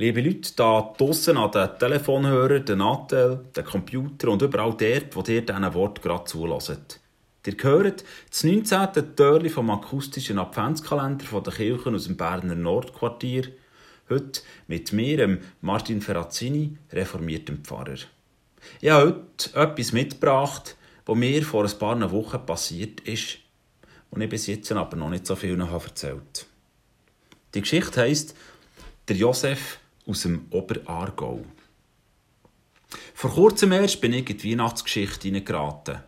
Liebe Leute, da draussen an den Telefonhörern, den Nattel, den Computer und überall dort, wo ihr diesen Wort gerade zulässt. Ihr hört das 19. Türli vom akustischen Adventskalender von der Kirchen aus dem Berner Nordquartier. Heute mit mir, Martin Ferrazzini, reformiertem Pfarrer. Ich habe heute etwas mitgebracht, was mir vor ein paar Wochen passiert ist und ich bis jetzt aber noch nicht so viel erzählt Die Geschichte heisst Der Josef aus dem Oberaargau. Vor kurzem erst bin ich in die Weihnachtsgeschichte hineingeraten.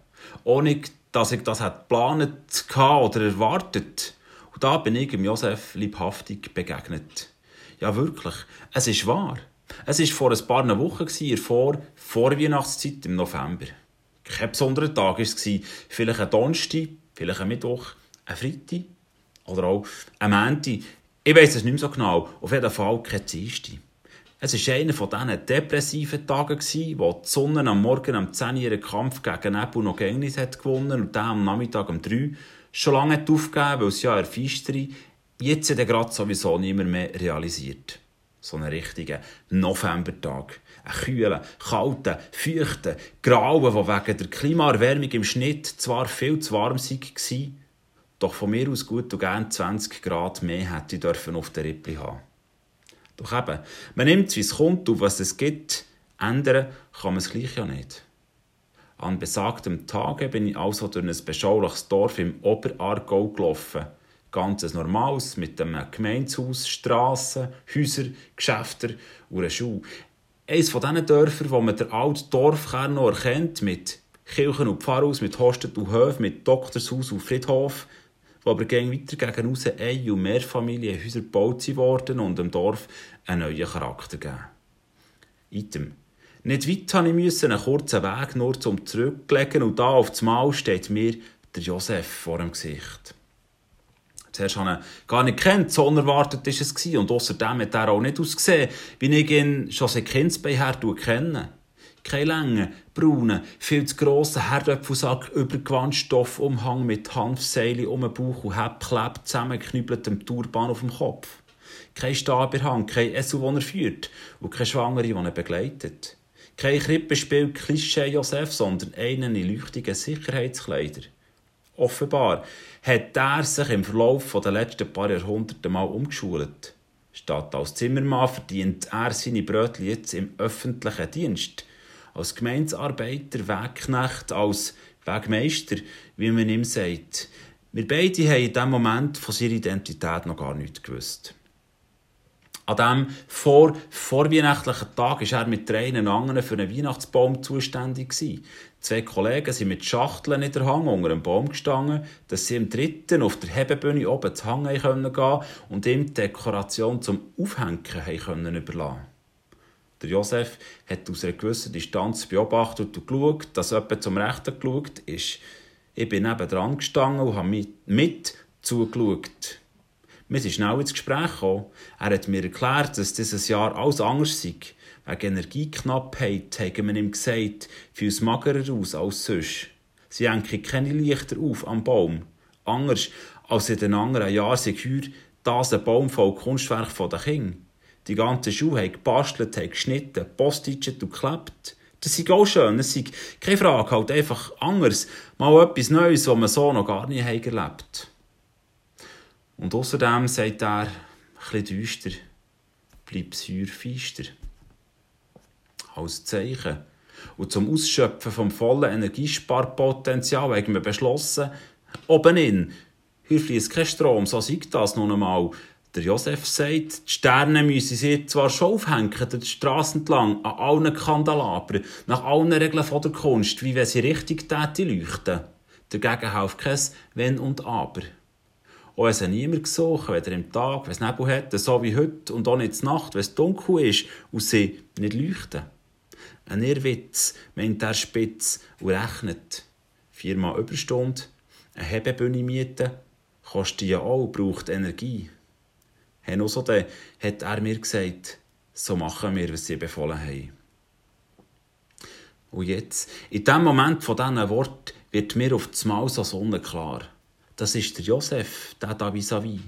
Ohne dass ich das geplant oder erwartet. Und da bin ich dem Josef liebhaftig begegnet. Ja, wirklich. Es ist wahr. Es war vor ein paar Wochen, vor, vor Weihnachtszeit im November. Kein besonderer Tag war es. Vielleicht ein Donnerstag, vielleicht ein Mittwoch, ein Freitag oder auch ein Montag. Ich weiß es nicht mehr so genau. Auf jeden Fall kein Dienstag. Es war einer von diesen depressiven Tagen, wo die Sonne am Morgen um 10 Uhr ihren Kampf gegen Nebel noch Gängnis hat gewonnen und der am Nachmittag um 3 schon lange hat aufgegeben, weil es ja erfistere, jetzt hat er gerade sowieso niemand mehr realisiert. So einen richtigen Novembertag. Ein kühler, kalter, feuchter, grauen, der wegen der Klimaerwärmung im Schnitt zwar viel zu warm war, doch von mir aus gut und gern 20 Grad mehr hätte ich dürfen auf der Rippli haben. Doch eben, man nimmt es, wie es kommt und was es gibt. Ändern kann man es gleich ja nicht. An besagtem Tage bin ich also durch ein beschauliches Dorf im Oberaargau gelaufen. Ganz normales, mit einem Gemeindehaus, Strassen, Häuser, Geschäfte und einer Schule. Eines von diesen Dörfern, wo man den alten Dorfkern noch erkennt, mit Kirchen und Pfarrhaus, mit Hostet und Höf, mit Doktorshaus und Friedhof, wo aber gegen weiter gegen raus Ein- und Mehrfamilienhäuser gebaut worden und dem Dorf einen neuen Charakter geben. Item. Nicht weit musste ich einen kurzen Weg nur zum Zurücklegen und da auf das Mal steht mir der Josef vor dem Gesicht. Zuerst habe ich gar nicht kennt, so unerwartet war es und außerdem hat er auch nicht ausgesehen, wie ich ihn schon seit Kindsbein her kenne. Kein langen, braunen, viel zu grossen Herdöpfelsack über Gewandstoffumhang mit Hanfseile um den Bauch und Hebklebt zusammengeknüppeltem Turban auf dem Kopf. Kein Stab in Hand, kein Esel, den er führt und keine Schwangere, die er begleitet. Kein Krippenspiel Klischee Josef, sondern einen in leuchtigen Sicherheitskleider. Offenbar hat er sich im Verlauf der letzten paar Jahrhunderte mal umgeschult. Statt als Zimmermann verdient er seine Brötchen jetzt im öffentlichen Dienst als Gemeinsarbeiter, Wegknecht, als Wegmeister, wie man ihm sagt. Wir beide haben in diesem Moment von seiner Identität noch gar nichts gewusst. An diesem vor, vorweihnachtlichen Tag war er mit drei anderen für einen Weihnachtsbaum zuständig. Zwei Kollegen sind mit Schachteln in der Hang unter einem Baum gestanden, dass sie im dritten auf der Hebebühne oben zu Hang gehen können und ihm die Dekoration zum Aufhängen können überlassen der Josef hat aus einer gewissen Distanz beobachtet und geschaut, dass jemand zum Rechten geschaut ist. Ich bin neben dran gestanden und habe mit, mit zugeschaut. Wir sind schnell ins Gespräch gekommen. Er hat mir erklärt, dass dieses Jahr alles anders sei. Wegen Energieknappheit haben wir ihm gesagt, viel magerer aus als sonst. Sie hängen keine Lichter auf am Baum. Anders als in den anderen Jahren sei heuer das ein Baum voll Kunstwerk von den Kindern. Die ganze Schuhe haben gebastelt, haben geschnitten, postitschet und geklebt. Das ist auch schön, das ist keine Frage, halt einfach anders. Mal etwas Neues, was man so noch gar nicht erlebt hat. Und außerdem sagt er, ein bisschen düster, bleib säurfeister. Als Zeichen. Und zum Ausschöpfen vom vollen Energiesparpotenzial haben wir beschlossen, oben in, hier fließt kein Strom, so sieht das nun einmal. Der Josef sagt, die Sterne müssen sie zwar schon aufhängen, die Straße entlang, an allen Kandelabern, nach allen Regeln von der Kunst, wie wenn sie richtig täte leuchten. Dagegen hilft kein Wenn und Aber. Auch es hat niemand gesucht, weder im Tag, wenn es Nebel hat, so wie heute, und auch nicht in Nacht, wenn es dunkel ist und sie nicht leuchten. Ein Irrwitz meint er spitz und rechnet. Viermal Überstunde, eine Hebebühne mieten, kostet ja auch, braucht Energie. Herr so hat er mir gesagt, so machen wir, was sie befohlen haben. Und jetzt, in dem Moment von diesen Worten, wird mir auf das Mal so sonnenklar. Das ist der Josef, der da vis-à-vis.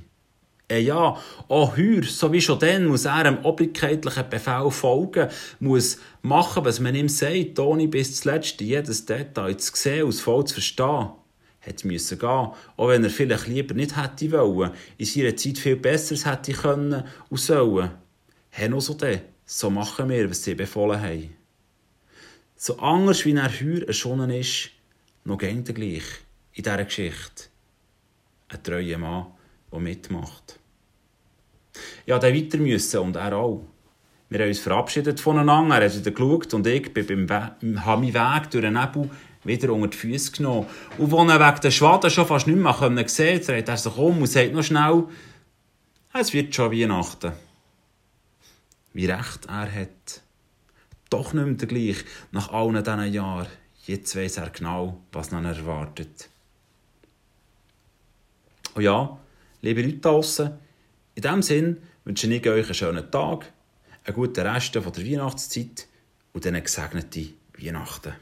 Eh ja, auch heuer, so wie schon dann, muss er einem obrigkeitlichen Befehl folgen, muss machen, was man ihm sagt, ohne bis zuletzt jedes Detail zu sehen und voll zu verstehen. Hätte müssen gehen, auch wenn er vielleicht lieber nicht hätte wollen, in seiner Zeit viel Besseres hätte können und sollen. Noch so denn, so machen wir, was sie befohlen haben. So anders wie er heuer erschonnen ist, noch gern der gleich in dieser Geschichte. Ein treuer Mann, der mitmacht. Ja, der weiter müssen und er auch. Wir haben uns verabschiedet voneinander, er hat wieder geschaut und ich bin beim We habe meinen Weg durch den Nebel wieder unter die Füße genommen. Und als er wegen der Schwaden schon fast nicht mehr sehen konnte, dreht er sich um und sagt noch schnell, es wird schon Weihnachten. Wie recht er hat. Doch nicht mehr gleich, nach allen diesen Jahren. Jetzt weiss er genau, was ihn erwartet. Und ja, liebe Leute draussen, in diesem Sinn wünsche ich euch einen schönen Tag, einen guten Rest der Weihnachtszeit und eine gesegnete Weihnachten.